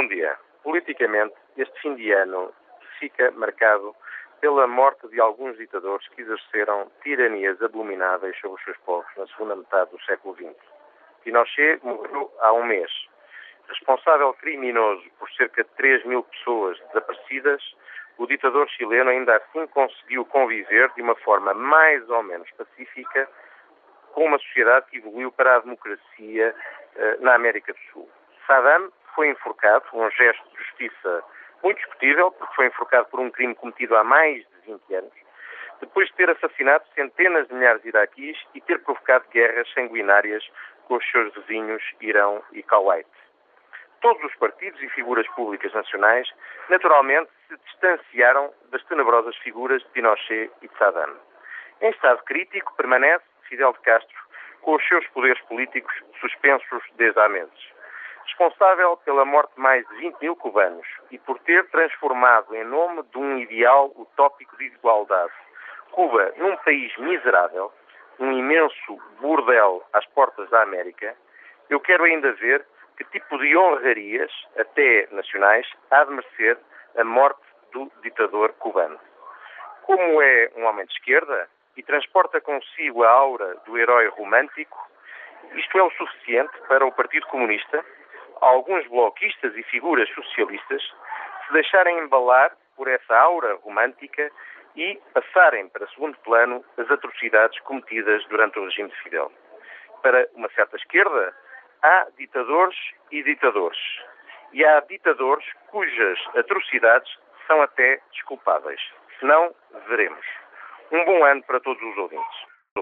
Bom dia. Politicamente, este fim de ano fica marcado pela morte de alguns ditadores que exerceram tiranias abomináveis sobre os seus povos na segunda metade do século XX. Pinochet morreu há um mês. Responsável criminoso por cerca de 3 mil pessoas desaparecidas, o ditador chileno ainda assim conseguiu conviver de uma forma mais ou menos pacífica com uma sociedade que evoluiu para a democracia eh, na América do Sul. Saddam foi enforcado, um gesto de justiça muito discutível, porque foi enforcado por um crime cometido há mais de 20 anos, depois de ter assassinado centenas de milhares de iraquis e ter provocado guerras sanguinárias com os seus vizinhos Irão e Kuwait. Todos os partidos e figuras públicas nacionais, naturalmente, se distanciaram das tenebrosas figuras de Pinochet e de Saddam. Em estado crítico permanece Fidel de Castro, com os seus poderes políticos suspensos desde há meses responsável pela morte de mais de 20 mil cubanos e por ter transformado, em nome de um ideal utópico de igualdade, Cuba num país miserável, um imenso bordel às portas da América, eu quero ainda ver que tipo de honrarias, até nacionais, há de merecer a morte do ditador cubano. Como é um homem de esquerda e transporta consigo a aura do herói romântico, isto é o suficiente para o Partido Comunista alguns bloquistas e figuras socialistas se deixarem embalar por essa aura romântica e passarem para segundo plano as atrocidades cometidas durante o regime de Fidel. Para uma certa esquerda, há ditadores e ditadores. E há ditadores cujas atrocidades são até desculpáveis. Se não, veremos. Um bom ano para todos os ouvintes.